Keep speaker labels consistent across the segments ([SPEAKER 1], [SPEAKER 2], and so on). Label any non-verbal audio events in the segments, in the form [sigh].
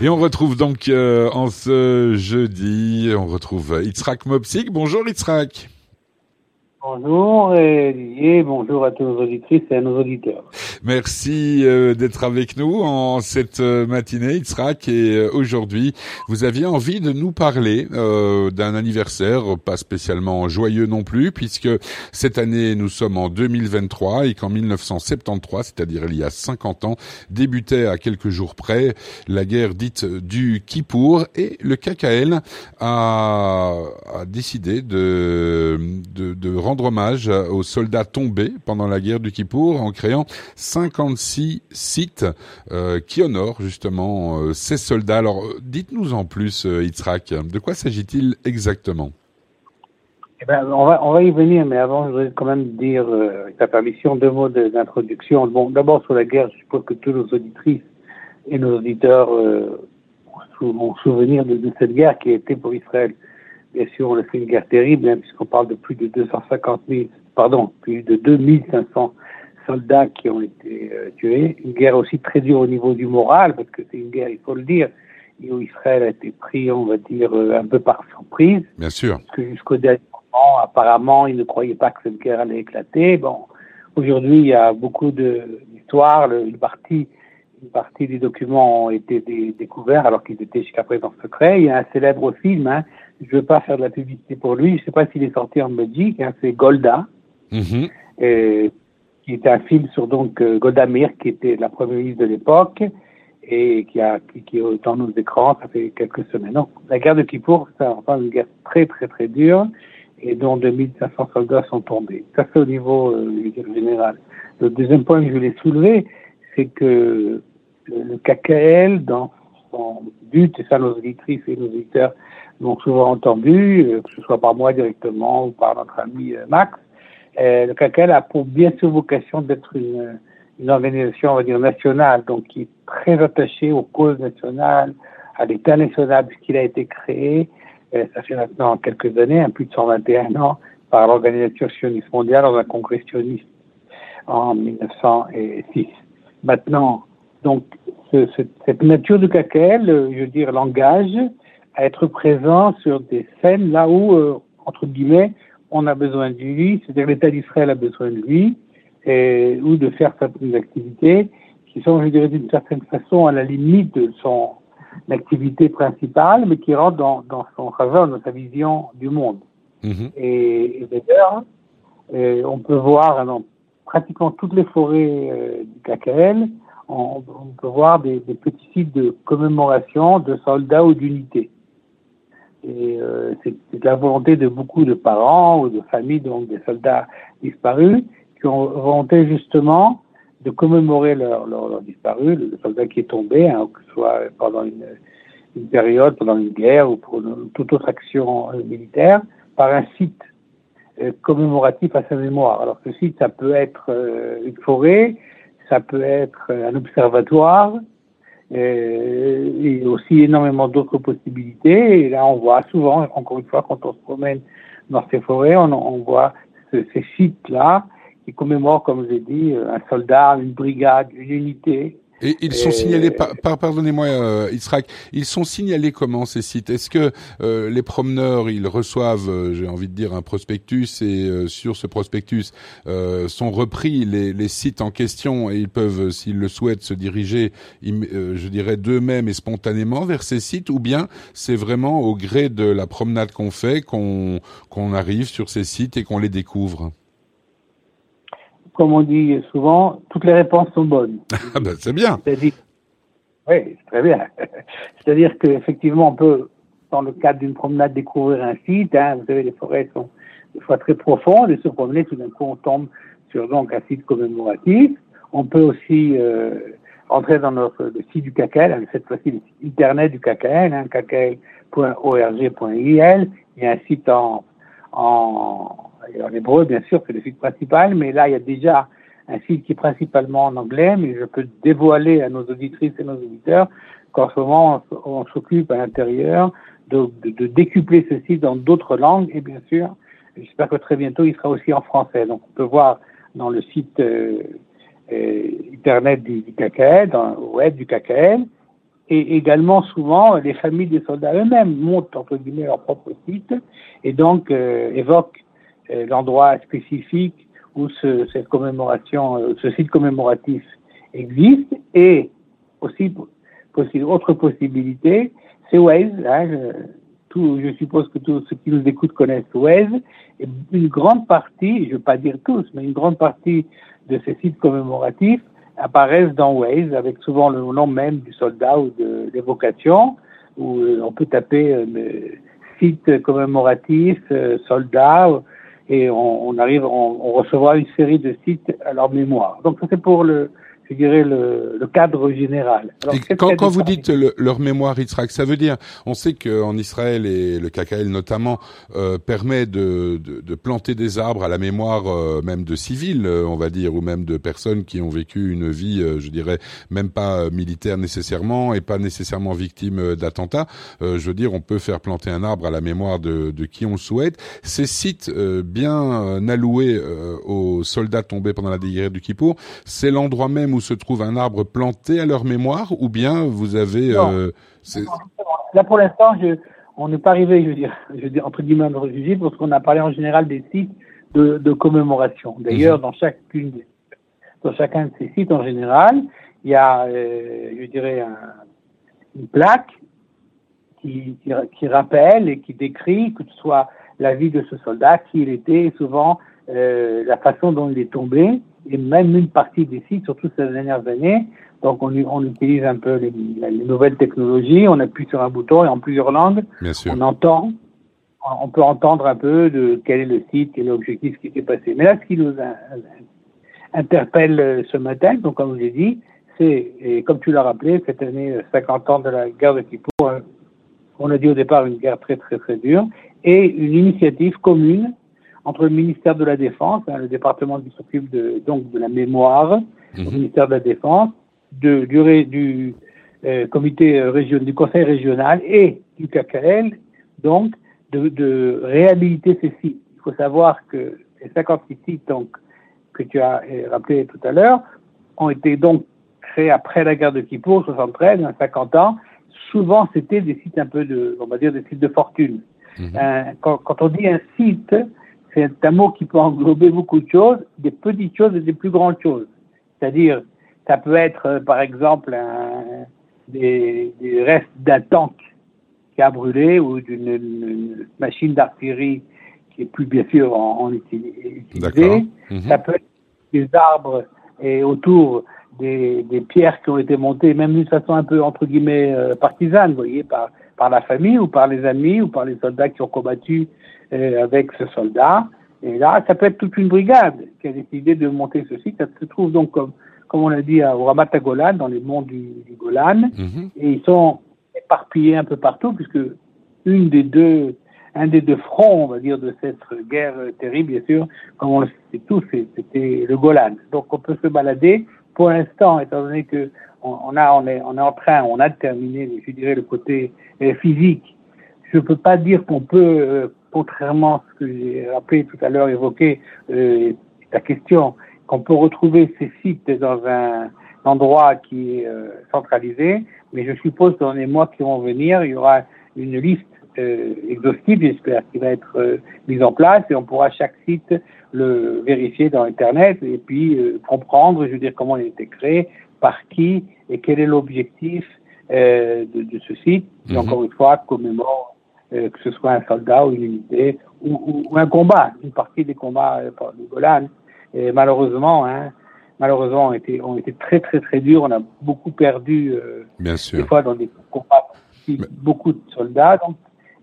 [SPEAKER 1] Et on retrouve donc euh, en ce jeudi, on retrouve Itzrak Mopsik. Bonjour Itzrak.
[SPEAKER 2] Bonjour Olivier, bonjour à tous nos auditrices et à nos auditeurs.
[SPEAKER 1] Merci euh, d'être avec nous en cette euh, matinée, Itzrak. Et euh, aujourd'hui, vous aviez envie de nous parler d'un anniversaire, pas spécialement joyeux non plus, puisque cette année, nous sommes en 2023 et qu'en 1973, c'est-à-dire il y a 50 ans, débutait à quelques jours près la guerre dite du Kippour et le KKL a, a décidé de, de, de rendre hommage aux soldats tombés pendant la guerre du Kippour en créant 56 sites euh, qui honorent justement euh, ces soldats. Alors dites-nous en plus, euh, Itzrak, de quoi s'agit-il exactement?
[SPEAKER 2] Eh ben, on, va, y venir, mais avant, je voudrais quand même dire, euh, avec ta permission, deux mots d'introduction. Bon, d'abord sur la guerre, je suppose que tous nos auditrices et nos auditeurs euh, ont souvenir de, de, cette guerre qui a été pour Israël bien sûr, on a fait une guerre terrible, hein, puisqu'on parle de plus de 250 000, pardon, plus de 2500 soldats qui ont été euh, tués. Une guerre aussi très dure au niveau du moral, parce que c'est une guerre, il faut le dire, où Israël a été pris, on va dire, euh, un peu par surprise.
[SPEAKER 1] Bien sûr.
[SPEAKER 2] Parce que jusqu'au dernier moment, apparemment, ils ne croyaient pas que cette guerre allait éclater. Bon, aujourd'hui, il y a beaucoup d'histoires. Une partie une partie des documents ont été découverts alors qu'ils étaient jusqu'à présent secrets. Il y a un célèbre film, hein, je ne veux pas faire de la publicité pour lui, je ne sais pas s'il est sorti en Belgique, hein, c'est Golda, et, qui était un film sur donc euh, Golda Meir, qui était la première ministre de l'époque, et qui, a, qui, qui, est dans nos écrans, ça fait quelques semaines. Donc, la guerre de Kippour, c'est enfin une guerre très très très dure, et dont 2500 soldats sont tombés. Ça, c'est au niveau euh, général. Le deuxième point que je voulais soulever, c'est que le KKL, dans son but, et ça nos auditrices et nos auditeurs l'ont souvent entendu, euh, que ce soit par moi directement ou par notre ami euh, Max, euh, le KKL a pour bien sûr vocation d'être une, une organisation, on va dire, nationale, donc qui est très attachée aux causes nationales, à l'État national, puisqu'il a été créé, ça fait maintenant quelques années, un plus de 121 ans, par l'Organisation sioniste mondiale dans un congrès sioniste en 1906. Maintenant, donc, cette nature du KKL, je veux dire, l'engage à être présent sur des scènes là où, euh, entre guillemets, on a besoin de lui, c'est-à-dire l'État d'Israël a besoin de lui, et, ou de faire certaines activités qui sont, je dirais, d'une certaine façon à la limite de son activité principale, mais qui rentrent dans, dans son faveur, dans sa vision du monde. Mm-hmm. Et, d'ailleurs, euh, on peut voir dans pratiquement toutes les forêts euh, du KKL, on, peut voir des, petits sites de commémoration de soldats ou d'unités. Et euh, c'est la volonté de beaucoup de parents ou de familles, donc des soldats disparus, qui ont volonté justement de commémorer leur, leur, disparu, le soldat qui est tombé, hein, que ce soit pendant une, une, période, pendant une guerre ou pour toute autre action euh, militaire, par un site euh, commémoratif à sa mémoire. Alors ce site, ça peut être une forêt, ça peut être un observatoire, et, et aussi énormément d'autres possibilités. Et là, on voit souvent, encore une fois, quand on se promène dans ces forêts, on, voit ce, ces sites-là qui commémorent, comme je l'ai dit, un soldat, une brigade, une unité,
[SPEAKER 1] et ils sont signalés, par, pardonnez-moi, euh, Israq, ils sont signalés comment ces sites? Est-ce que euh, les promeneurs, ils reçoivent, euh, j'ai envie de dire, un prospectus et euh, sur ce prospectus sont repris les, les, sites en question et ils peuvent, s'ils le souhaitent, se diriger, je dirais, d'eux-mêmes et spontanément vers ces sites Ou bien c'est vraiment au gré de la promenade qu'on fait qu'on qu'on arrive sur ces sites et qu'on les découvre?
[SPEAKER 2] Comme on dit souvent, toutes les réponses sont bonnes. [laughs]
[SPEAKER 1] Ah ben, c'est bien.
[SPEAKER 2] oui, c'est très bien. [laughs] C'est-à-dire qu'effectivement, on peut, dans le cadre d'une promenade, découvrir un site. Hein. Vous savez, les forêts sont des fois très profondes et se promener, tout d'un coup, on tombe sur donc un site commémoratif. On peut aussi euh, entrer dans notre, le site du KKL, cette fois-ci le site internet du KKL, hein, kkl.org.il. Il y a un site en, en en hébreu, bien sûr, c'est le site principal, mais là, il y a déjà un site qui est principalement en anglais, mais je peux dévoiler à nos auditrices et nos auditeurs qu'en ce moment, on, s'occupe à l'intérieur de, décupler ce site dans d'autres langues, et bien sûr, j'espère que très bientôt, il sera aussi en français. Donc, on peut voir dans le site euh, euh, Internet du, du KKL, web du KKL, et également souvent les familles des soldats eux-mêmes montent entre guillemets leur propre site et donc euh, évoquent l'endroit spécifique où ce, cette commémoration, euh, ce site commémoratif existe et aussi possible, autre possibilité, c'est Waze. Hein, tout, je suppose que tous ceux qui nous écoutent connaissent Waze. Et une grande partie, je ne veux pas dire tous, mais une grande partie de ces sites commémoratifs apparaissent dans Waze avec souvent le nom même du soldat ou de l'évocation, où euh, on peut taper euh, site commémoratif, euh, soldat, et on, on arrive, on, on, recevra une série de sites à leur mémoire. Donc ça c'est pour le, dirais, le, le cadre général.
[SPEAKER 1] Alors, quand, quand vous dites le, leur mémoire Yitzhak, ça veut dire, on sait qu'en Israël et le KKL notamment euh, permet de, de, de, planter des arbres à la mémoire euh, même de civils, euh, on va dire, ou même de personnes qui ont vécu une vie, euh, je dirais, même pas militaire nécessairement et pas nécessairement victime d'attentats. je veux dire, on peut faire planter un arbre à la mémoire de, de qui on le souhaite. Ces sites bien alloués aux soldats tombés pendant la guerre du Kippour, c'est l'endroit même où où se trouve un arbre planté à leur mémoire ou bien vous avez... Euh,
[SPEAKER 2] Là, pour l'instant, on n'est pas arrivé, je veux dire, je veux dire entre guillemets, à réfugié, parce qu'on a parlé en général des sites de, de commémoration. D'ailleurs, mhm. dans chacune, dans chacun de ces sites en général, il y a, euh, je dirais, un, une plaque qui, qui, qui, rappelle et qui décrit que ce soit la vie de ce soldat, qui il était, et souvent euh, la façon dont il est tombé, et même une partie des sites, surtout ces dernières années. Donc, on, on utilise un peu les, les, nouvelles technologies, on appuie sur un bouton et en plusieurs langues, on entend, on peut entendre un peu de quel est le site, quel est l'objectif qui s'est passé. Mais là, ce qui nous interpelle euh, ce matin, donc comme je l'ai dit, c'est, et comme tu l'as rappelé, cette année 50 euh, ans de la guerre de Kippour, euh, on a dit au départ une guerre très très très dure, et une initiative commune entre le ministère de la Défense, hein, le département qui s'occupe de, donc de la mémoire, le mhm. ministère de la Défense, de, du, du euh, comité régional, du conseil régional et du KKL, donc de, de, réhabiliter ces sites. Il faut savoir que les 56 sites donc, que tu as euh, rappelé tout à l'heure ont été donc créés après la guerre de Kippour, 73, 50 ans. Souvent, c'était des sites un peu de, on va dire, des sites de fortune. Mhm. Euh, quand, quand, on dit un site, c'est un mot qui peut englober beaucoup de choses, des petites choses et des plus grandes choses. C'est-à-dire, ça peut être, euh, par exemple, un, des, des, restes d'un tank qui a brûlé ou d'une machine d'artillerie qui est plus bien sûr en, en utilisée. Mhm. Ça peut être des arbres et autour des, des, pierres qui ont été montées, même d'une façon un peu entre guillemets euh, partisane, vous voyez, par, par la famille ou par les amis ou par les soldats qui ont combattu euh, avec ce soldat. Et là, ça peut être toute une brigade qui a décidé de monter ce site. Ça se trouve donc, comme, comme on l'a dit, au Ramat Golan, dans les monts du, du Golan. Mhm. Et ils sont éparpillés un peu partout, puisque une des deux, un des deux fronts, on va dire, de cette guerre terrible, bien sûr, comme on le sait tous, c'était le Golan. Donc on peut se balader. Pour l'instant, étant donné que on, a, on est, on est en train, on a terminé, je dirais, le côté euh, physique. Je ne peux pas dire qu'on peut euh, contrairement à ce que j'ai rappelé tout à l'heure, évoqué euh, ta question, qu'on peut retrouver ces sites dans un endroit qui est euh, centralisé, mais je suppose que dans les mois qui vont venir, il y aura une liste euh, exhaustive, j'espère, qui va être euh, mise en place et on pourra chaque site le vérifier dans Internet et puis euh, comprendre, je veux dire, comment il a été créé, par qui et quel est l'objectif de, de, ce site, qui, mhm. encore une fois, commémore euh, que ce soit un soldat ou une unité, ou, ou, un combat, une partie des combats euh, du Golan. Et malheureusement, hein, malheureusement, ont été, ont été très très très durs. On a beaucoup perdu, euh,
[SPEAKER 1] Bien sûr.
[SPEAKER 2] des fois dans des combats, beaucoup de soldats. Donc,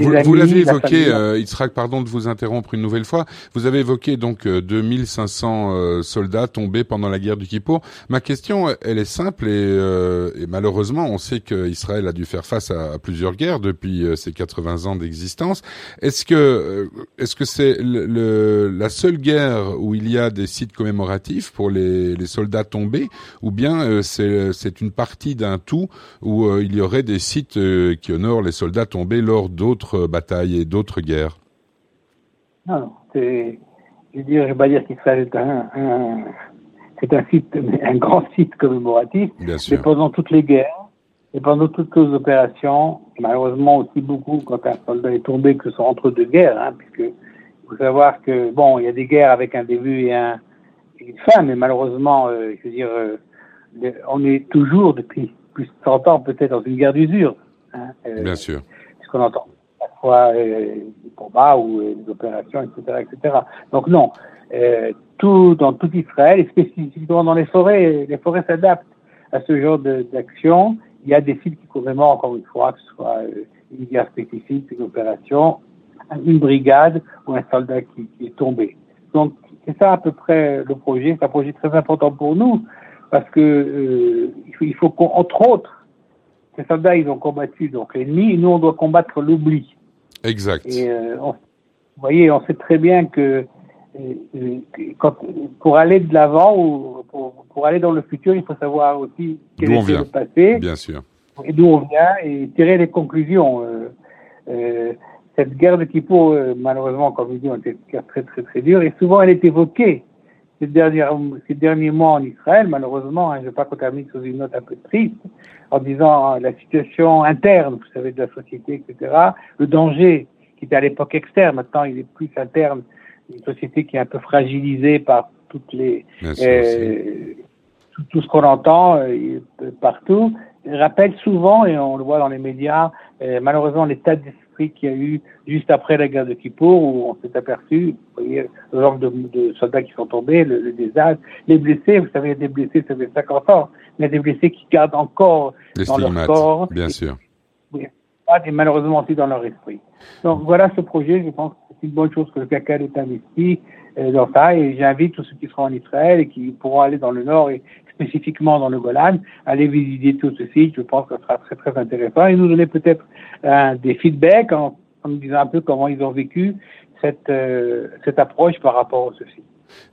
[SPEAKER 1] vous, l'avez évoqué, euh, Itzrak, pardon de vous interrompre une nouvelle fois. Vous avez évoqué donc 2500 euh, euh, soldats tombés pendant la guerre du Kippour. Ma question, elle est simple et, euh, et malheureusement, on sait qu'Israël a dû faire face à, plusieurs guerres depuis ses 80 ans d'existence. Est-ce que est-ce que c'est le, la seule guerre où il y a des sites commémoratifs pour les, les soldats tombés, ou bien c'est c'est une partie d'un tout où il y aurait des sites qui honorent les soldats tombés lors d'autres batailles et d'autres guerres
[SPEAKER 2] Non, c'est, je veux dire, je vais pas dire qu'Israël est un, un c'est un site, un grand site commémoratif.
[SPEAKER 1] Bien sûr.
[SPEAKER 2] Mais pendant toutes les guerres, Et pendant toutes les opérations, malheureusement aussi beaucoup quand un soldat est tombé, que ce soit entre deux guerres, hein, puisque il faut savoir que, bon, il y a des guerres avec un début et, un, une fin, mais malheureusement, euh, je veux dire, euh, on est toujours, depuis plus de 100 ans, peut-être dans une guerre d'usure.
[SPEAKER 1] Hein, euh, Bien sûr.
[SPEAKER 2] Puisqu'on entend parfois des combats ou des opérations, etc., etc. Donc non, tout, dans tout Israël, et spécifiquement dans les forêts, les forêts s'adaptent à ce genre d'action il y a des sites qui vraiment, encore une fois, que ce soit euh, une guerre spécifique, une opération, une brigade ou un soldat qui, est tombé. Donc, c'est ça à peu près le projet. C'est un projet très important pour nous parce que euh, il faut, il faut qu'entre autres, ces soldats, ils ont combattu donc l'ennemi nous, on doit combattre l'oubli.
[SPEAKER 1] Exact.
[SPEAKER 2] Et euh, vous voyez, on sait très bien que quand, pour aller de l'avant ou pour, pour, aller dans le futur, il faut savoir aussi
[SPEAKER 1] quel est le passé. Bien sûr.
[SPEAKER 2] Et d'où on vient et tirer les conclusions. Euh, euh, cette guerre de Kippour, euh, malheureusement, comme je dis, était une guerre très très très dure et souvent elle est évoquée ces derniers, ces derniers mois en Israël, malheureusement, hein, je ne veux pas qu'on termine sur une note un peu triste, en disant la situation interne, vous savez, de la société, etc., le danger qui était à l'époque externe, maintenant il est plus interne, une société qui est un peu fragilisée par toutes les euh, tout, ce qu'on entend euh, partout rappelle souvent et on le voit dans les médias euh, malheureusement l'état d'esprit qu'il y a eu juste après la guerre de Kippour où on s'est aperçu vous voyez le nombre de, soldats qui sont tombés le, le, désastre les blessés vous savez il y a des blessés ça fait 50 ans il y a des blessés qui gardent encore dans leur corps.
[SPEAKER 1] bien sûr.
[SPEAKER 2] Et malheureusement aussi dans leur esprit. Donc voilà ce projet je pense c'est une bonne chose que le CACA est investi euh, dans ça et j'invite tous ceux qui seront en Israël et qui pourront aller dans le nord et spécifiquement dans le Golan, aller visiter tout ce site. Je pense que ce sera très très intéressant et nous donner peut-être euh, des feedbacks en, nous disant un peu comment ils ont vécu cette, euh, cette approche par rapport à ceci.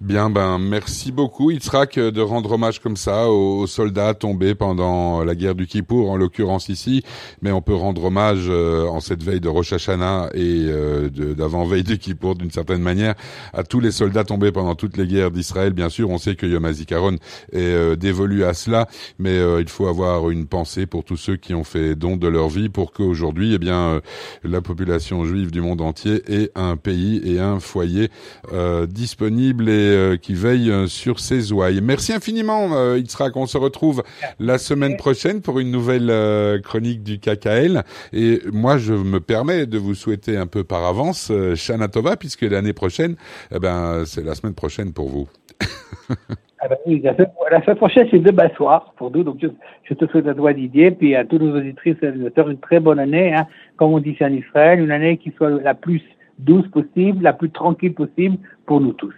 [SPEAKER 1] Bien, ben merci beaucoup. Yitzhak de rendre hommage comme ça aux, soldats tombés pendant la guerre du Kippour, en l'occurrence ici, mais on peut rendre hommage euh, en cette veille de Rosh Hashanah et euh, d'avant-veille du Kippour d'une certaine manière à tous les soldats tombés pendant toutes les guerres d'Israël. Bien sûr, on sait que Yom HaZikaron est euh, dévolu à cela, mais il faut avoir une pensée pour tous ceux qui ont fait don de leur vie pour qu'aujourd'hui, eh bien, la population juive du monde entier ait un pays et un foyer disponible et euh, qui veille euh, sur ses ouailles. Merci infiniment, euh, Yitzhak. On se retrouve la semaine prochaine pour une nouvelle chronique du KKL. Et moi, je me permets de vous souhaiter un peu par avance Shana Tova, puisque l'année prochaine, eh ben, c'est la semaine prochaine pour vous.
[SPEAKER 2] Ah ben oui, la, semaine, prochaine, c'est demain soir pour nous. Donc, je, te souhaite à toi, Didier, puis à tous nos auditrices et auditeurs, une très bonne année. Hein, comme on dit en Israël, une année qui soit la plus douce possible, la plus tranquille possible pour nous tous.